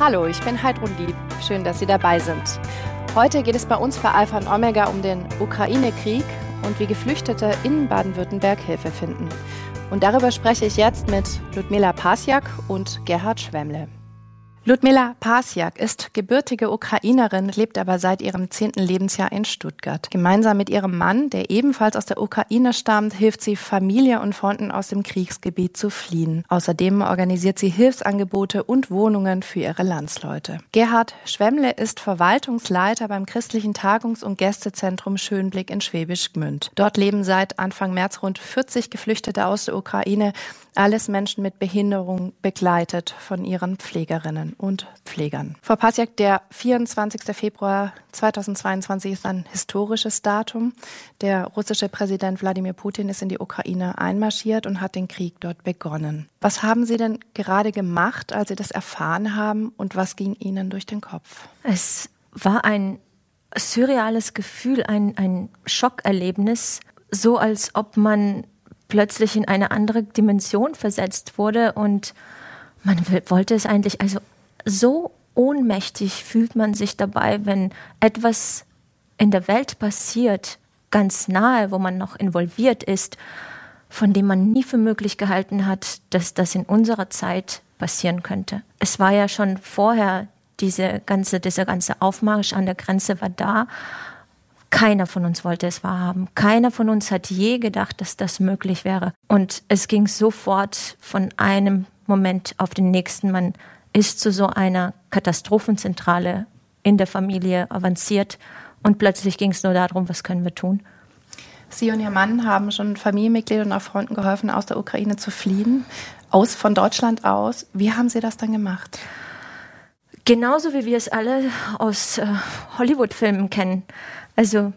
Hallo, ich bin Heidrun Lieb. Schön, dass Sie dabei sind. Heute geht es bei uns bei Alpha und Omega um den Ukraine-Krieg und wie Geflüchtete in Baden-Württemberg Hilfe finden. Und darüber spreche ich jetzt mit Ludmila Pasiak und Gerhard Schwemmle. Ludmila Pasiak ist gebürtige Ukrainerin, lebt aber seit ihrem zehnten Lebensjahr in Stuttgart. Gemeinsam mit ihrem Mann, der ebenfalls aus der Ukraine stammt, hilft sie Familie und Freunden aus dem Kriegsgebiet zu fliehen. Außerdem organisiert sie Hilfsangebote und Wohnungen für ihre Landsleute. Gerhard Schwemmle ist Verwaltungsleiter beim christlichen Tagungs- und Gästezentrum Schönblick in Schwäbisch Gmünd. Dort leben seit Anfang März rund 40 Geflüchtete aus der Ukraine, alles Menschen mit Behinderung begleitet von ihren Pflegerinnen und Pflegern. Frau Pasiak, der 24. Februar 2022 ist ein historisches Datum. Der russische Präsident Wladimir Putin ist in die Ukraine einmarschiert und hat den Krieg dort begonnen. Was haben Sie denn gerade gemacht, als Sie das erfahren haben und was ging Ihnen durch den Kopf? Es war ein surreales Gefühl, ein, ein Schockerlebnis, so als ob man plötzlich in eine andere Dimension versetzt wurde und man wollte es eigentlich, also so ohnmächtig fühlt man sich dabei, wenn etwas in der Welt passiert, ganz nahe, wo man noch involviert ist, von dem man nie für möglich gehalten hat, dass das in unserer Zeit passieren könnte. Es war ja schon vorher diese ganze, dieser ganze Aufmarsch an der Grenze war da keiner von uns wollte es wahrhaben. Keiner von uns hat je gedacht, dass das möglich wäre. Und es ging sofort von einem Moment auf den nächsten. Man ist zu so einer Katastrophenzentrale in der Familie avanciert und plötzlich ging es nur darum, was können wir tun. Sie und Ihr Mann haben schon Familienmitgliedern und auch Freunden geholfen, aus der Ukraine zu fliehen, aus von Deutschland aus. Wie haben Sie das dann gemacht? Genauso wie wir es alle aus äh, Hollywood-Filmen kennen. Also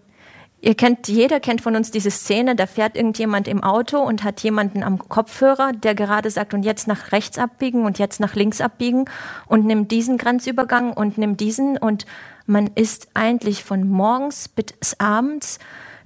Ihr kennt, jeder kennt von uns diese Szene, da fährt irgendjemand im Auto und hat jemanden am Kopfhörer, der gerade sagt, und jetzt nach rechts abbiegen und jetzt nach links abbiegen und nimmt diesen Grenzübergang und nimmt diesen. Und man ist eigentlich von morgens bis abends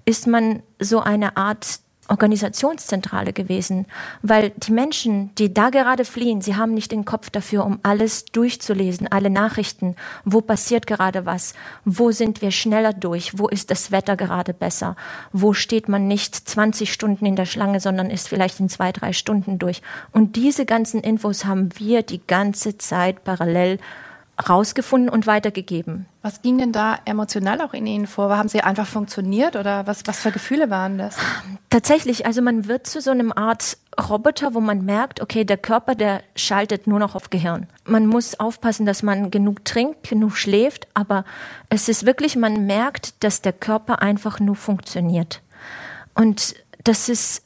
ist man so eine Art Organisationszentrale gewesen, weil die Menschen, die da gerade fliehen, sie haben nicht den Kopf dafür, um alles durchzulesen, alle Nachrichten, wo passiert gerade was, wo sind wir schneller durch, wo ist das Wetter gerade besser, wo steht man nicht 20 Stunden in der Schlange, sondern ist vielleicht in zwei, drei Stunden durch. Und diese ganzen Infos haben wir die ganze Zeit parallel rausgefunden und weitergegeben. Was ging denn da emotional auch in Ihnen vor? Haben Sie einfach funktioniert oder was, was für Gefühle waren das? Tatsächlich, also man wird zu so einem Art Roboter, wo man merkt, okay, der Körper, der schaltet nur noch auf Gehirn. Man muss aufpassen, dass man genug trinkt, genug schläft, aber es ist wirklich, man merkt, dass der Körper einfach nur funktioniert. Und das ist,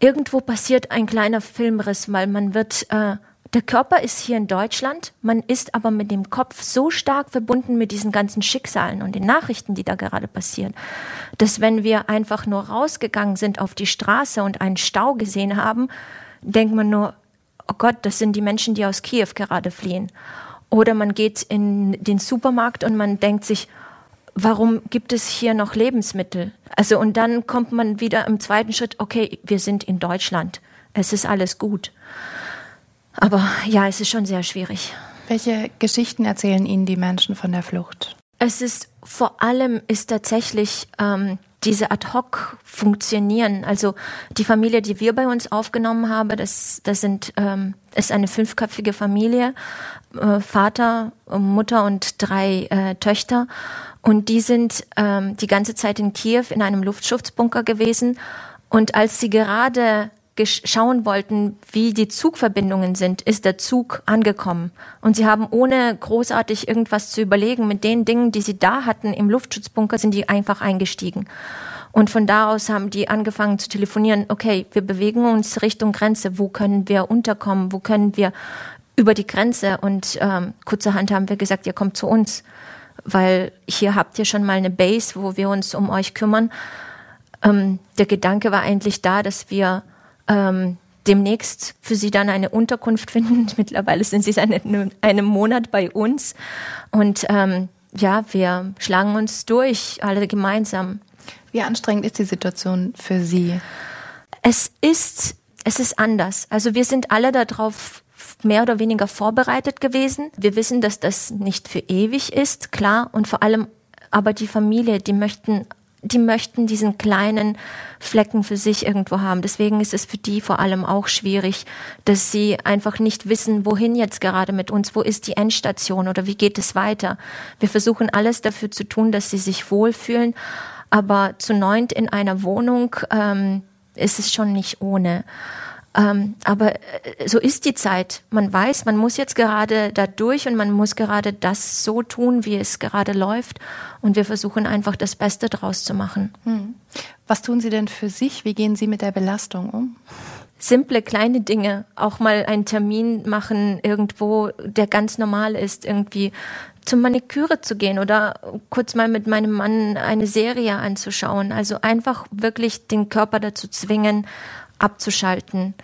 irgendwo passiert ein kleiner Filmriss, weil man wird, äh, der Körper ist hier in Deutschland, man ist aber mit dem Kopf so stark verbunden mit diesen ganzen Schicksalen und den Nachrichten, die da gerade passieren, dass wenn wir einfach nur rausgegangen sind auf die Straße und einen Stau gesehen haben, denkt man nur, oh Gott, das sind die Menschen, die aus Kiew gerade fliehen. Oder man geht in den Supermarkt und man denkt sich, warum gibt es hier noch Lebensmittel? Also und dann kommt man wieder im zweiten Schritt, okay, wir sind in Deutschland, es ist alles gut. Aber ja, es ist schon sehr schwierig. Welche Geschichten erzählen Ihnen die Menschen von der Flucht? Es ist vor allem ist tatsächlich ähm, diese ad hoc funktionieren. Also die Familie, die wir bei uns aufgenommen haben, das, das sind ähm, ist eine fünfköpfige Familie, äh, Vater, Mutter und drei äh, Töchter. Und die sind ähm, die ganze Zeit in Kiew in einem Luftschutzbunker gewesen. Und als sie gerade schauen wollten, wie die Zugverbindungen sind, ist der Zug angekommen. Und sie haben ohne großartig irgendwas zu überlegen, mit den Dingen, die sie da hatten im Luftschutzbunker, sind die einfach eingestiegen. Und von da aus haben die angefangen zu telefonieren, okay, wir bewegen uns Richtung Grenze, wo können wir unterkommen, wo können wir über die Grenze? Und ähm, kurzerhand haben wir gesagt, ihr kommt zu uns, weil hier habt ihr schon mal eine Base, wo wir uns um euch kümmern. Ähm, der Gedanke war eigentlich da, dass wir ähm, demnächst für sie dann eine Unterkunft finden. Mittlerweile sind sie seit einem Monat bei uns. Und ähm, ja, wir schlagen uns durch, alle gemeinsam. Wie anstrengend ist die Situation für Sie? Es ist, es ist anders. Also wir sind alle darauf mehr oder weniger vorbereitet gewesen. Wir wissen, dass das nicht für ewig ist, klar. Und vor allem aber die Familie, die möchten die möchten diesen kleinen Flecken für sich irgendwo haben. Deswegen ist es für die vor allem auch schwierig, dass sie einfach nicht wissen, wohin jetzt gerade mit uns, wo ist die Endstation oder wie geht es weiter. Wir versuchen alles dafür zu tun, dass sie sich wohlfühlen, aber zu neunt in einer Wohnung ähm, ist es schon nicht ohne. Ähm, aber äh, so ist die Zeit. Man weiß, man muss jetzt gerade da durch und man muss gerade das so tun, wie es gerade läuft. Und wir versuchen einfach das Beste draus zu machen. Hm. Was tun Sie denn für sich? Wie gehen Sie mit der Belastung um? simple kleine Dinge, auch mal einen Termin machen irgendwo, der ganz normal ist, irgendwie zum Maniküre zu gehen oder kurz mal mit meinem Mann eine Serie anzuschauen. Also einfach wirklich den Körper dazu zwingen, abzuschalten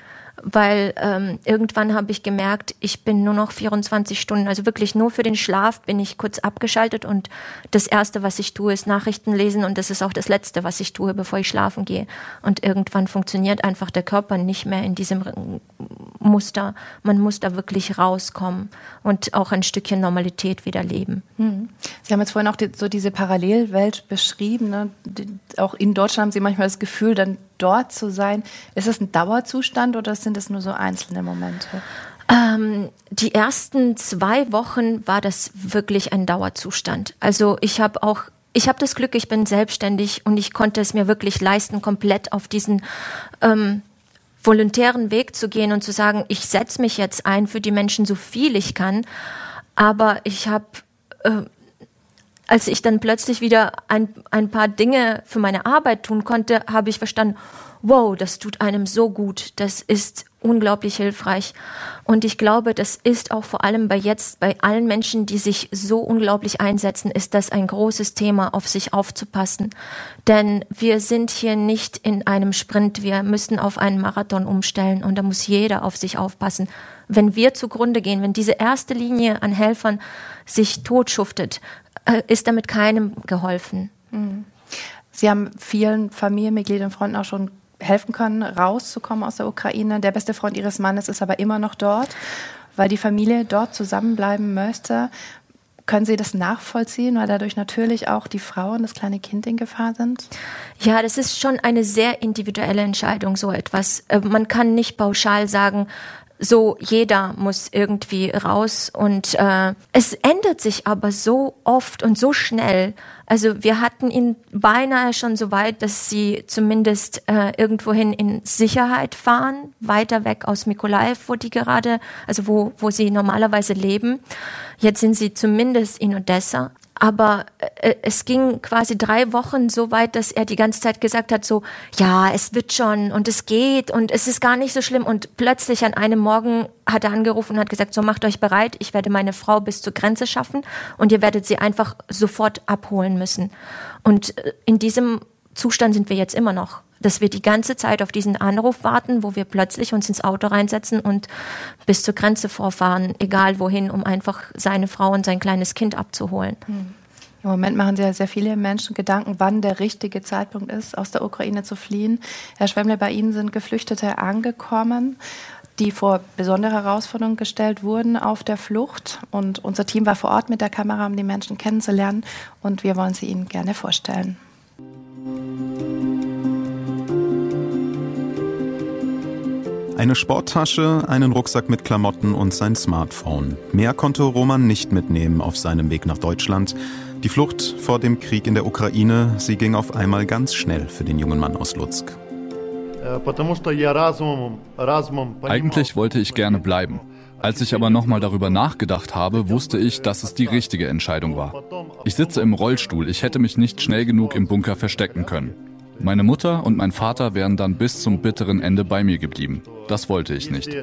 weil ähm, irgendwann habe ich gemerkt, ich bin nur noch 24 Stunden, also wirklich nur für den Schlaf bin ich kurz abgeschaltet und das Erste, was ich tue, ist Nachrichten lesen und das ist auch das Letzte, was ich tue, bevor ich schlafen gehe. Und irgendwann funktioniert einfach der Körper nicht mehr in diesem Muster. Man muss da wirklich rauskommen und auch ein Stückchen Normalität wieder leben. Hm. Sie haben jetzt vorhin auch die, so diese Parallelwelt beschrieben. Ne? Die, auch in Deutschland haben Sie manchmal das Gefühl, dann dort zu sein. Ist es ein Dauerzustand oder sind es nur so einzelne Momente? Ähm, die ersten zwei Wochen war das wirklich ein Dauerzustand. Also ich habe auch ich habe das Glück, ich bin selbstständig und ich konnte es mir wirklich leisten, komplett auf diesen ähm, volontären Weg zu gehen und zu sagen, ich setze mich jetzt ein für die Menschen so viel ich kann. Aber ich habe äh, als ich dann plötzlich wieder ein, ein paar Dinge für meine Arbeit tun konnte, habe ich verstanden, wow, das tut einem so gut, das ist unglaublich hilfreich. Und ich glaube, das ist auch vor allem bei jetzt, bei allen Menschen, die sich so unglaublich einsetzen, ist das ein großes Thema, auf sich aufzupassen. Denn wir sind hier nicht in einem Sprint, wir müssen auf einen Marathon umstellen und da muss jeder auf sich aufpassen. Wenn wir zugrunde gehen, wenn diese erste Linie an Helfern sich totschuftet, ist damit keinem geholfen. Mhm. Sie haben vielen Familienmitgliedern und Freunden auch schon helfen können, rauszukommen aus der Ukraine. Der beste Freund Ihres Mannes ist aber immer noch dort, weil die Familie dort zusammenbleiben möchte. Können Sie das nachvollziehen, weil dadurch natürlich auch die Frau und das kleine Kind in Gefahr sind? Ja, das ist schon eine sehr individuelle Entscheidung, so etwas. Äh, man kann nicht pauschal sagen, so jeder muss irgendwie raus und äh, es ändert sich aber so oft und so schnell. Also wir hatten ihn beinahe schon so weit, dass sie zumindest äh, irgendwohin in Sicherheit fahren, weiter weg aus Mikolaev, wo die gerade, also wo, wo sie normalerweise leben. Jetzt sind sie zumindest in Odessa. Aber äh, es ging quasi drei Wochen so weit, dass er die ganze Zeit gesagt hat, so, ja, es wird schon und es geht und es ist gar nicht so schlimm. Und plötzlich an einem Morgen hat er angerufen und hat gesagt, so macht euch bereit, ich werde meine Frau bis zur Grenze schaffen und ihr werdet sie einfach sofort abholen müssen. Und äh, in diesem Zustand sind wir jetzt immer noch dass wir die ganze Zeit auf diesen Anruf warten, wo wir plötzlich uns ins Auto reinsetzen und bis zur Grenze vorfahren, egal wohin, um einfach seine Frau und sein kleines Kind abzuholen. Hm. Im Moment machen sich sehr viele Menschen Gedanken, wann der richtige Zeitpunkt ist, aus der Ukraine zu fliehen. Herr Schwemmle, bei Ihnen sind Geflüchtete angekommen, die vor besondere Herausforderungen gestellt wurden auf der Flucht. Und unser Team war vor Ort mit der Kamera, um die Menschen kennenzulernen. Und wir wollen sie Ihnen gerne vorstellen. Eine Sporttasche, einen Rucksack mit Klamotten und sein Smartphone. Mehr konnte Roman nicht mitnehmen auf seinem Weg nach Deutschland. Die Flucht vor dem Krieg in der Ukraine, sie ging auf einmal ganz schnell für den jungen Mann aus Lutsk. Eigentlich wollte ich gerne bleiben. Als ich aber nochmal darüber nachgedacht habe, wusste ich, dass es die richtige Entscheidung war. Ich sitze im Rollstuhl, ich hätte mich nicht schnell genug im Bunker verstecken können. Meine Mutter und mein Vater wären dann bis zum bitteren Ende bei mir geblieben. Das wollte ich nicht.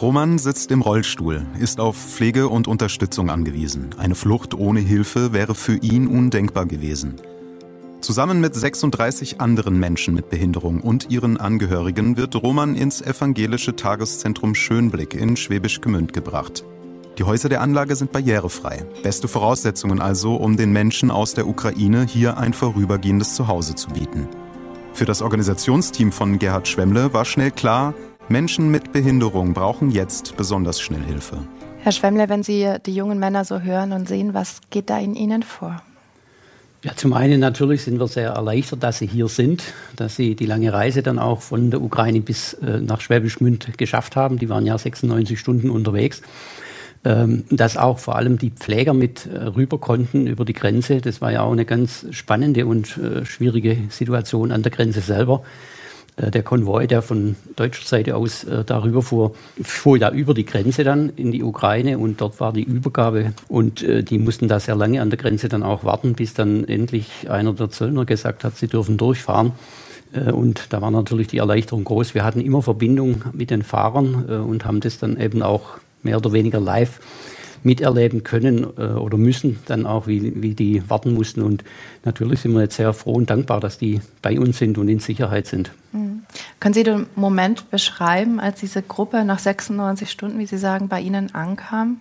Roman sitzt im Rollstuhl, ist auf Pflege und Unterstützung angewiesen. Eine Flucht ohne Hilfe wäre für ihn undenkbar gewesen. Zusammen mit 36 anderen Menschen mit Behinderung und ihren Angehörigen wird Roman ins evangelische Tageszentrum Schönblick in Schwäbisch Gmünd gebracht. Die Häuser der Anlage sind barrierefrei. Beste Voraussetzungen also, um den Menschen aus der Ukraine hier ein vorübergehendes Zuhause zu bieten. Für das Organisationsteam von Gerhard Schwemmle war schnell klar, Menschen mit Behinderung brauchen jetzt besonders schnell Hilfe. Herr Schwemmle, wenn Sie die jungen Männer so hören und sehen, was geht da in Ihnen vor? Ja, zum einen natürlich sind wir sehr erleichtert, dass Sie hier sind, dass Sie die lange Reise dann auch von der Ukraine bis äh, nach Schwäbisch Gmünd geschafft haben. Die waren ja 96 Stunden unterwegs. Ähm, dass auch vor allem die Pfleger mit äh, rüber konnten über die Grenze. Das war ja auch eine ganz spannende und äh, schwierige Situation an der Grenze selber. Äh, der Konvoi, der von deutscher Seite aus darüber fuhr, fuhr ja über die Grenze dann in die Ukraine und dort war die Übergabe und die mussten da sehr lange an der Grenze dann auch warten, bis dann endlich einer der Zöllner gesagt hat, sie dürfen durchfahren. Und da war natürlich die Erleichterung groß. Wir hatten immer Verbindung mit den Fahrern und haben das dann eben auch mehr oder weniger live miterleben können äh, oder müssen, dann auch, wie, wie die warten mussten. Und natürlich sind wir jetzt sehr froh und dankbar, dass die bei uns sind und in Sicherheit sind. Mhm. Können Sie den Moment beschreiben, als diese Gruppe nach 96 Stunden, wie Sie sagen, bei Ihnen ankam?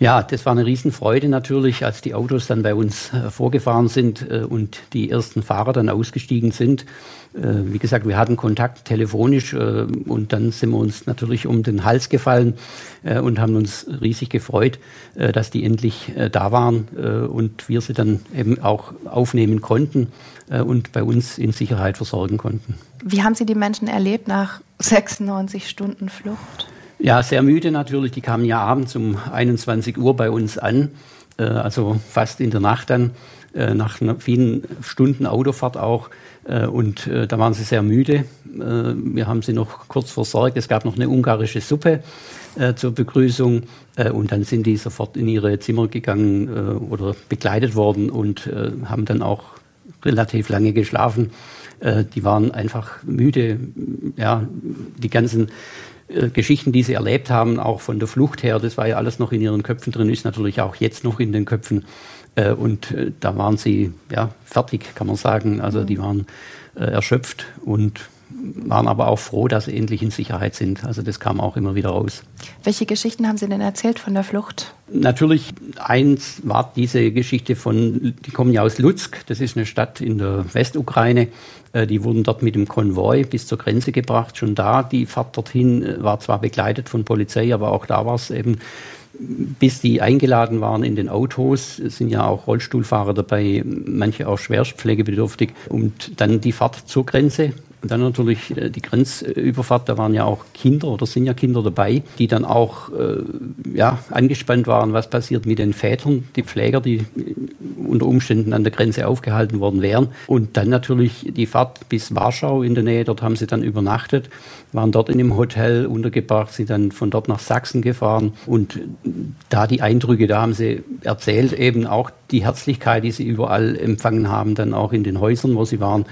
Ja, das war eine Riesenfreude natürlich, als die Autos dann bei uns äh, vorgefahren sind äh, und die ersten Fahrer dann ausgestiegen sind. Äh, wie gesagt, wir hatten Kontakt telefonisch und dann sind wir uns natürlich um den Hals gefallen und haben uns riesig gefreut, dass die endlich da waren und wir sie dann eben auch aufnehmen konnten und bei uns in Sicherheit versorgen konnten. Wie haben Sie die Menschen erlebt nach 96 Stunden Flucht? Ja, sehr müde natürlich. Die kamen ja abends um 21 Uhr bei uns an, äh, also fast in der Nacht dann, äh, nach vielen Stunden Autofahrt auch. Äh, und da waren sie sehr müde. Wir haben sie noch kurz versorgt. Es gab noch eine ungarische Suppe zur Begrüßung. Und dann sind die sofort in ihre Zimmer gegangen oder begleitet worden und haben dann auch relativ lange geschlafen. Die waren einfach müde. Ja, die ganzen äh, Geschichten, die sie erlebt haben, auch von der Flucht her, das war ja alles noch in ihren Köpfen drin, ist natürlich auch jetzt noch in den Köpfen. Äh, und äh, da waren sie ja fertig, kann man sagen. Also die waren erschöpft und waren aber auch froh, dass sie endlich in Sicherheit sind. Also das kam auch immer wieder raus. Welche Geschichten haben Sie denn erzählt von der Flucht? Natürlich, eins war diese Geschichte von, die kommen ja aus Lutsk, das ist eine Stadt in der Westukraine. Äh, die wurden dort mit dem Konvoi bis zur Grenze gebracht. Schon da, die Fahrt dorthin äh, war zwar begleitet von Polizei, aber auch da war es eben bis die eingeladen waren in den Autos, sind ja auch Rollstuhlfahrer dabei, manche auch schwerstpflegebedürftig. Und dann die Fahrt zur Grenze, und dann natürlich äh, die Grenzüberfahrt, da waren ja auch Kinder oder sind ja Kinder dabei, die dann auch äh, ja, angespannt waren, was passiert mit den Vätern, die Pfleger, die unter Umständen an der Grenze aufgehalten worden wären. Und dann natürlich die Fahrt bis Warschau in der Nähe, dort haben sie dann übernachtet, waren dort in einem Hotel untergebracht, sind dann von dort nach Sachsen gefahren. Und da die Eindrücke, da haben sie erzählt, eben auch die Herzlichkeit, die sie überall empfangen haben, dann auch in den Häusern, wo sie waren.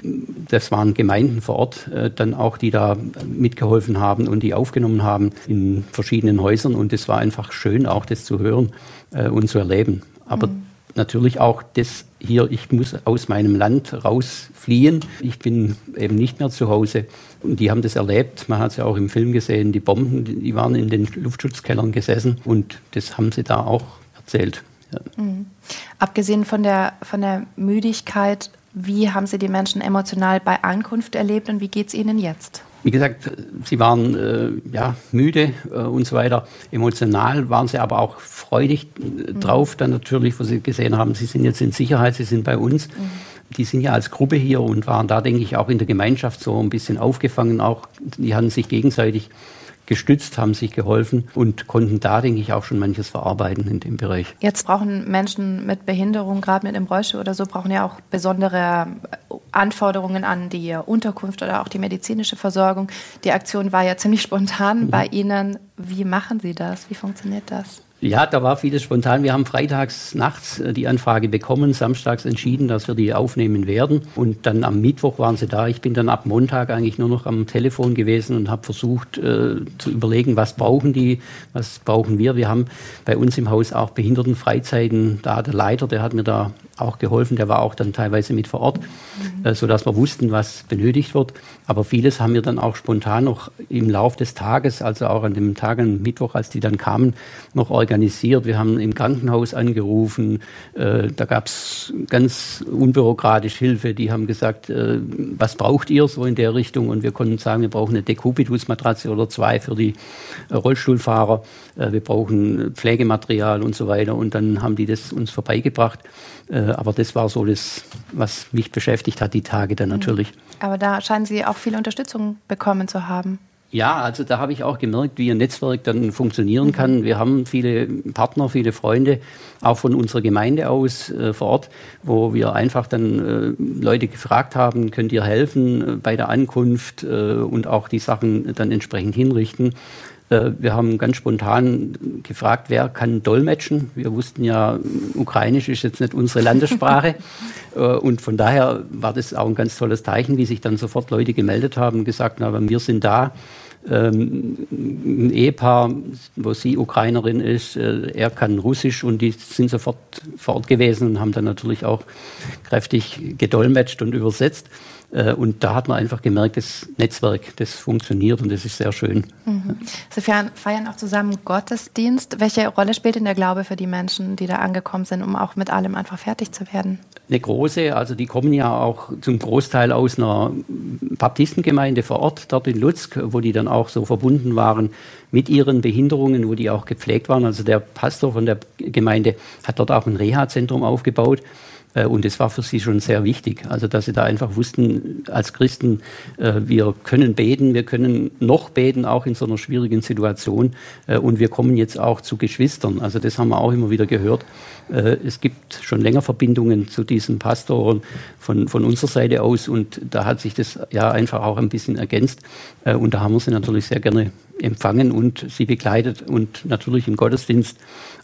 Das waren Gemeinden vor Ort, äh, dann auch, die da mitgeholfen haben und die aufgenommen haben in verschiedenen Häusern. Und es war einfach schön, auch das zu hören äh, und zu erleben. Aber mhm natürlich auch das hier, ich muss aus meinem Land rausfliehen. Ich bin eben nicht mehr zu Hause. Und die haben das erlebt. Man hat es ja auch im Film gesehen, die Bomben, die waren in den Luftschutzkellern gesessen und das haben sie da auch erzählt. Ja. Mhm. Abgesehen von der, von der Müdigkeit, wie haben Sie die Menschen emotional bei Ankunft erlebt und wie geht es Ihnen jetzt? Wie gesagt, sie waren äh, ja, müde äh, und so weiter. Emotional waren sie aber auch freudig äh, mhm. drauf, dann natürlich, wo sie gesehen haben, sie sind jetzt in Sicherheit, sie sind bei uns. Mhm. Die sind ja als Gruppe hier und waren da, denke ich, auch in der Gemeinschaft so ein bisschen aufgefangen. Auch die hatten sich gegenseitig gestützt, haben sich geholfen und konnten da, denke ich, auch schon manches verarbeiten in dem Bereich. Jetzt brauchen Menschen mit Behinderung, gerade mit einem Rollstuhl oder so, brauchen ja auch besondere Anforderungen an die Unterkunft oder auch die medizinische Versorgung. Die Aktion war ja ziemlich spontan mhm. bei Ihnen. Wie machen Sie das? Wie funktioniert das? Ja, da war vieles spontan. Wir haben freitags nachts äh, die Anfrage bekommen, samstags entschieden, dass wir die aufnehmen werden. Und dann am Mittwoch waren sie da. Ich bin dann ab Montag eigentlich nur noch am Telefon gewesen und habe versucht äh, zu überlegen, was brauchen die, was brauchen wir. Wir haben bei uns im Haus auch Behindertenfreizeiten. Da der Leiter, der hat mir da auch geholfen. Der war auch dann teilweise mit vor Ort, mhm. äh, sodass wir wussten, was benötigt wird. Aber vieles haben wir dann auch spontan noch im Lauf des Tages, also auch an dem Tag, am Mittwoch, als die dann kamen, noch organisiert organisiert. Wir haben im Krankenhaus angerufen. Äh, da gab es ganz unbürokratisch Hilfe. Die haben gesagt, äh, was braucht ihr so in der Richtung? Und wir konnten sagen, wir brauchen eine Decubitus-Matratze oder zwei für die äh, Rollstuhlfahrer. Wir brauchen Pflegematerial und so weiter. Und dann haben die das uns vorbeigebracht. Aber das war so das, was mich beschäftigt hat, die Tage dann mhm. natürlich. Aber da scheinen Sie auch viel Unterstützung bekommen zu haben. Ja, also da habe ich auch gemerkt, wie ein Netzwerk dann funktionieren kann. Wir haben viele Partner, viele Freunde, auch von unserer Gemeinde aus äh, vor Ort, wo wir einfach dann äh, Leute gefragt haben, könnt ihr helfen äh, bei der Ankunft äh, und auch die Sachen dann entsprechend hinrichten. Äh, wir haben ganz spontan gefragt, wer kann dolmetschen. Wir wussten ja, Ukrainisch ist jetzt nicht unsere Landessprache. Äh, und von daher war das auch ein ganz tolles Zeichen, wie sich dann sofort Leute gemeldet haben und gesagt haben, wir sind da. Ähm, ein Ehepaar, wo sie Ukrainerin ist, äh, er kann Russisch und die sind sofort vor Ort gewesen und haben dann natürlich auch kräftig gedolmetscht und übersetzt. Äh, und da hat man einfach gemerkt, das Netzwerk, das funktioniert und das ist sehr schön. Mhm. Sie feiern auch zusammen Gottesdienst. Welche Rolle spielt denn der Glaube für die Menschen, die da angekommen sind, um auch mit allem einfach fertig zu werden? Eine große, also die kommen ja auch zum Großteil aus einer Baptistengemeinde vor Ort, dort in Lutzk, wo die dann auch so verbunden waren mit ihren Behinderungen, wo die auch gepflegt waren. Also der Pastor von der Gemeinde hat dort auch ein Reha-Zentrum aufgebaut. Äh, und es war für sie schon sehr wichtig. Also, dass sie da einfach wussten, als Christen, äh, wir können beten, wir können noch beten, auch in so einer schwierigen Situation. Äh, und wir kommen jetzt auch zu Geschwistern. Also, das haben wir auch immer wieder gehört. Es gibt schon länger Verbindungen zu diesen Pastoren von, von unserer Seite aus. Und da hat sich das ja einfach auch ein bisschen ergänzt. Und da haben wir sie natürlich sehr gerne empfangen und sie begleitet und natürlich im Gottesdienst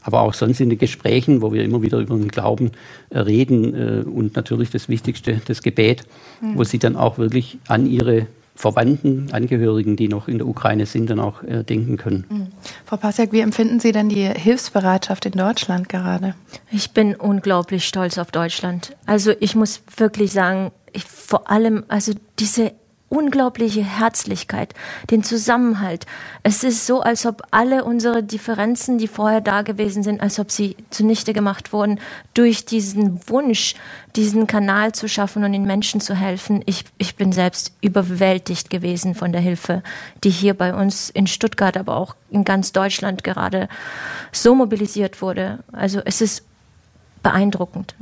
aber auch sonst in den Gesprächen, wo wir immer wieder über den Glauben äh, reden äh, und natürlich das Wichtigste, das Gebet, mhm. wo sie dann auch wirklich an ihre Verwandten, Angehörigen, die noch in der Ukraine sind, dann auch äh, denken können. Mhm. Frau Pasiak, wie empfinden Sie denn die Hilfsbereitschaft in Deutschland gerade? Ich bin unglaublich stolz auf Deutschland. Also ich muss wirklich sagen, ich, vor allem, also diese unglaubliche Herzlichkeit, den Zusammenhalt. Es ist so, als ob alle unsere Differenzen, die vorher da gewesen sind, als ob sie zunichte gemacht wurden durch diesen Wunsch, diesen Kanal zu schaffen und den Menschen zu helfen. Ich, ich bin selbst überwältigt gewesen von der Hilfe, die hier bei uns in Stuttgart, aber auch in ganz Deutschland gerade so mobilisiert wurde. Also es ist beeindruckend.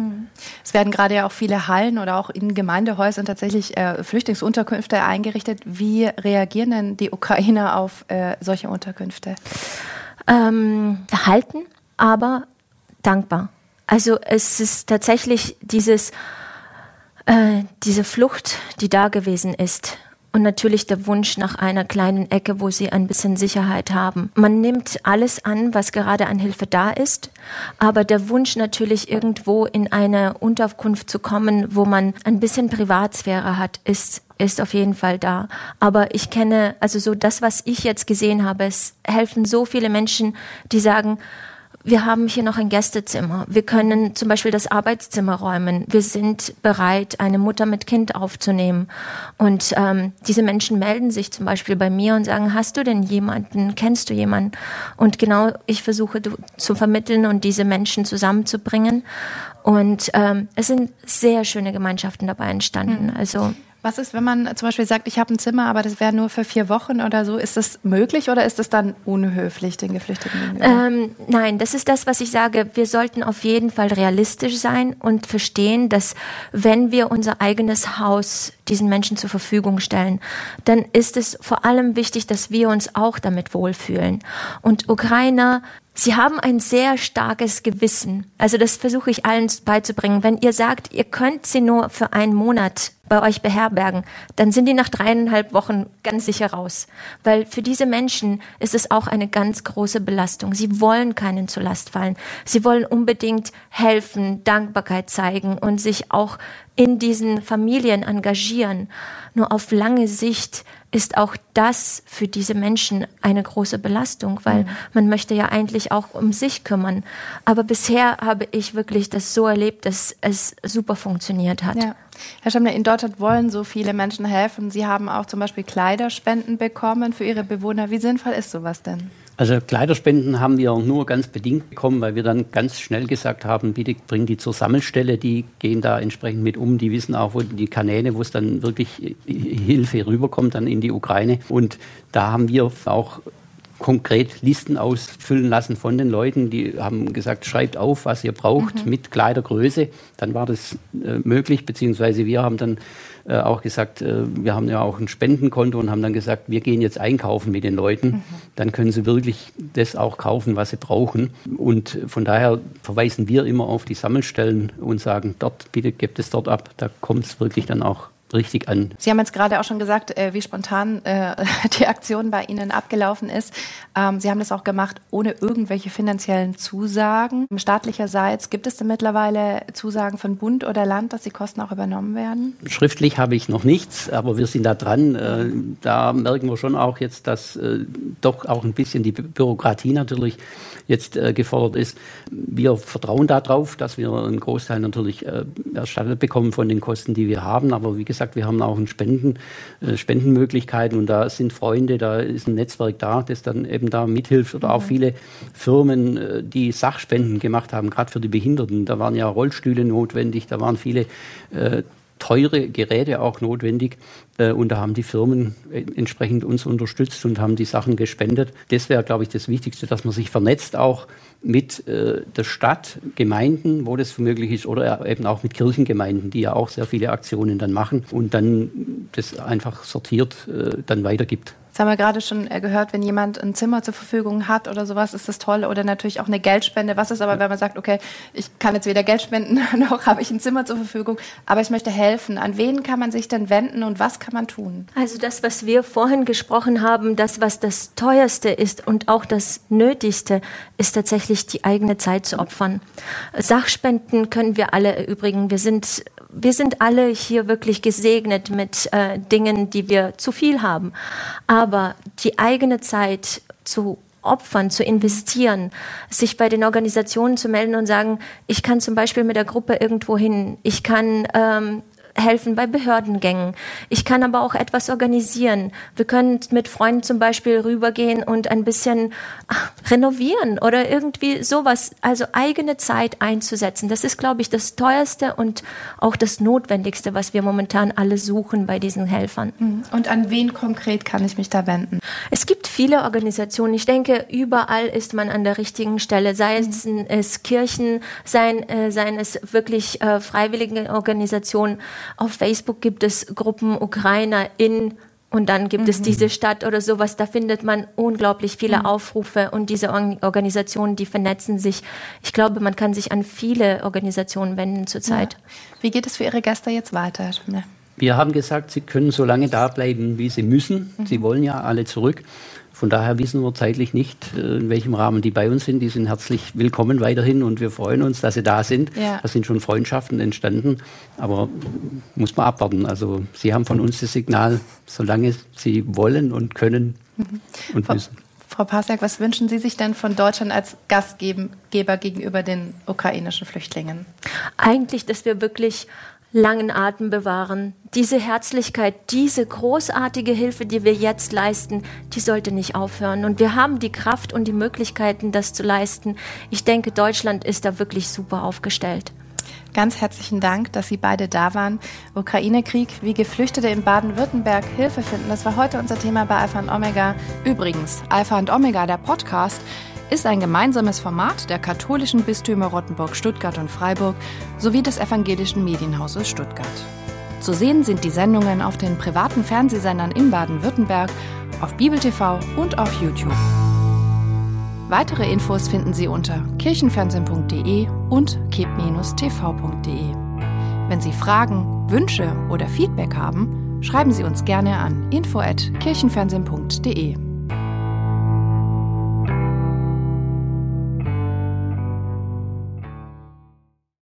Es werden gerade ja auch viele Hallen oder auch in Gemeindehäusern tatsächlich äh, Flüchtlingsunterkünfte eingerichtet. Wie reagieren denn die Ukrainer auf äh, solche Unterkünfte? Ähm, verhalten, aber dankbar. Also es ist tatsächlich dieses, äh, diese Flucht, die da gewesen ist und natürlich der Wunsch nach einer kleinen Ecke, wo sie ein bisschen Sicherheit haben. Man nimmt alles an, was gerade an Hilfe da ist, aber der Wunsch natürlich irgendwo in eine Unterkunft zu kommen, wo man ein bisschen Privatsphäre hat, ist ist auf jeden Fall da. Aber ich kenne, also so das, was ich jetzt gesehen habe, es helfen so viele Menschen, die sagen, wir haben hier noch ein Gästezimmer. Wir können zum Beispiel das Arbeitszimmer räumen. Wir sind bereit, eine Mutter mit Kind aufzunehmen. Und ähm, diese Menschen melden sich zum Beispiel bei mir und sagen, hast du denn jemanden, kennst du jemanden? Und genau ich versuche zu vermitteln und diese Menschen zusammenzubringen. Und ähm, es sind sehr schöne Gemeinschaften dabei entstanden. Mhm. Also was ist, wenn man zum Beispiel sagt, ich habe ein Zimmer, aber das wäre nur für vier Wochen oder so? Ist das möglich oder ist das dann unhöflich den Geflüchteten Ähm, nein, das ist das, was ich sage. Wir sollten auf jeden Fall realistisch sein und verstehen, dass wenn wir unser eigenes Haus diesen Menschen zur Verfügung stellen, dann ist es vor allem wichtig, dass wir uns auch damit wohlfühlen. Und Ukrainer Sie haben ein sehr starkes Gewissen. Also das versuche ich allen beizubringen. Wenn ihr sagt, ihr könnt sie nur für einen Monat bei euch beherbergen, dann sind die nach dreieinhalb Wochen ganz sicher raus. Weil für diese Menschen ist es auch eine ganz große Belastung. Sie wollen keinen zur Last fallen. Sie wollen unbedingt helfen, Dankbarkeit zeigen und sich auch in diesen Familien engagieren. Nur auf lange Sicht ist auch das für diese Menschen eine große Belastung, weil mhm. man möchte ja eigentlich auch um sich kümmern. Aber bisher habe ich wirklich das so erlebt, dass es super funktioniert hat. Ja. Herr Schemmler, in Deutschland wollen so viele Menschen helfen. Sie haben auch zum Beispiel Kleiderspenden bekommen für Ihre Bewohner. Wie sinnvoll ist sowas denn? Also Kleiderspenden haben wir nur ganz bedingt bekommen, weil wir dann ganz schnell gesagt haben, bitte bring die zur Sammelstelle, die gehen da entsprechend mit um, die wissen auch, wo die Kanäle, wo es dann wirklich Hilfe rüberkommt, dann in die Ukraine. Und da haben wir auch konkret Listen ausfüllen lassen von den Leuten. Die haben gesagt, schreibt auf, was ihr braucht mhm. mit Kleidergröße. Dann war das äh, möglich, beziehungsweise wir haben dann äh, auch gesagt, äh, wir haben ja auch ein Spendenkonto und haben dann gesagt, wir gehen jetzt einkaufen mit den Leuten. Mhm. Dann können sie wirklich das auch kaufen, was sie brauchen. Und von daher verweisen wir immer auf die Sammelstellen und sagen, dort, bitte gebt es dort ab. Da kommt es wirklich dann auch richtig an. Sie haben jetzt gerade auch schon gesagt, äh, wie spontan äh, die Aktion bei Ihnen abgelaufen ist. Ähm, Sie haben das auch gemacht ohne irgendwelche finanziellen Zusagen. Staatlicherseits gibt es denn mittlerweile Zusagen von Bund oder Land, dass die Kosten auch übernommen werden? Schriftlich habe ich noch nichts, aber wir sind da dran. Äh, da merken wir schon auch jetzt, dass äh, doch auch ein bisschen die Bürokratie natürlich jetzt äh, gefordert ist. Wir vertrauen darauf, dass wir einen Großteil natürlich äh, erstattet bekommen von den Kosten, die wir haben. Aber wie gesagt, wir haben auch ein Spenden, äh, Spendenmöglichkeiten und da sind Freunde, da ist ein Netzwerk da, das dann eben da mithilft oder auch mhm. viele Firmen, äh, die Sachspenden gemacht haben, gerade für die Behinderten. Da waren ja Rollstühle notwendig, da waren viele äh, teure Geräte auch notwendig. Äh, und da haben die Firmen äh, entsprechend uns unterstützt und haben die Sachen gespendet. Das wäre, glaube ich, das Wichtigste, dass man sich vernetzt auch mit äh, der Stadt, Gemeinden, wo das möglich ist, oder eben auch mit Kirchengemeinden, die ja auch sehr viele Aktionen dann machen und dann das einfach sortiert dann weitergibt. Das haben wir gerade schon äh, gehört, wenn jemand ein Zimmer zur Verfügung hat oder sowas, ist das toll. Oder natürlich auch eine Geldspende. Was ist aber, wenn man sagt, okay, ich kann jetzt weder Geld spenden, noch habe ich ein Zimmer zur Verfügung, aber ich möchte helfen. An wen kann man sich denn wenden und was kann man tun? Also das, was wir vorhin gesprochen haben, das, was das teuerste ist und auch das Nötigste, ist tatsächlich die eigene Zeit zu opfern. Sachspenden können wir alle erübrigen. Wir sind wir sind alle hier wirklich gesegnet mit äh, Dingen, die wir zu viel haben. Aber die eigene Zeit zu opfern, zu investieren, sich bei den Organisationen zu melden und sagen, ich kann zum Beispiel mit der Gruppe irgendwo hin, ich kann ähm, helfen bei Behördengängen. Ich kann aber auch etwas organisieren. Wir können mit Freunden zum Beispiel rübergehen und ein bisschen ach, renovieren oder irgendwie sowas. Also eigene Zeit einzusetzen. Das ist, glaube ich, das teuerste und auch das Notwendigste, was wir momentan alle suchen bei diesen Helfern. Mhm. Und an wen konkret kann ich mich da wenden? Es gibt viele Organisationen. Ich denke, überall ist man an der richtigen Stelle. Sei es, mhm. es Kirchen, seien, äh, seien es wirklich äh, freiwillige Organisationen. Auf Facebook gibt es Gruppen Ukrainer in und dann gibt mhm. es diese Stadt oder sowas. Da findet man unglaublich viele mhm. Aufrufe und diese Organisationen, die vernetzen sich. Ich glaube, man kann sich an viele Organisationen wenden zurzeit. Ja. Wie geht es für Ihre Gäste jetzt weiter, Schimmler? Wir haben gesagt, sie können so lange da bleiben, wie sie müssen. Mhm. Sie wollen ja alle zurück. Von daher wissen wir zeitlich nicht, äh, in welchem Rahmen die bei uns sind. Die sind herzlich willkommen weiterhin und wir freuen uns, dass sie da sind. Ja. Da sind schon Freundschaften entstanden, aber muss man abwarten. Also Sie haben von uns das Signal, solange Sie wollen und können mhm. und müssen. Frau Pasek, was wünschen Sie sich denn von Deutschland als Gastgeber gegenüber den ukrainischen Flüchtlingen? Eigentlich, dass wir wirklich langen Atem bewahren. Diese Herzlichkeit, diese großartige Hilfe, die wir jetzt leisten, die sollte nicht aufhören. Und wir haben die Kraft und die Möglichkeiten, das zu leisten. Ich denke, Deutschland ist da wirklich super aufgestellt. Ganz herzlichen Dank, dass Sie beide da waren. Ukraine-Krieg, wie Geflüchtete in Baden-Württemberg Hilfe finden. Das war heute unser Thema bei Alpha und Omega. Übrigens, Alpha und Omega, der Podcast, ist ein gemeinsames Format der katholischen Bistümer Rottenburg, Stuttgart und Freiburg sowie des evangelischen Medienhauses Stuttgart. Zu sehen sind die Sendungen auf den privaten Fernsehsendern in Baden-Württemberg, auf Bibel TV und auf YouTube. Weitere Infos finden Sie unter kirchenfernsehen.de und kip-tv.de. Wenn Sie Fragen, Wünsche oder Feedback haben, schreiben Sie uns gerne an info@kirchenfernsehen.de.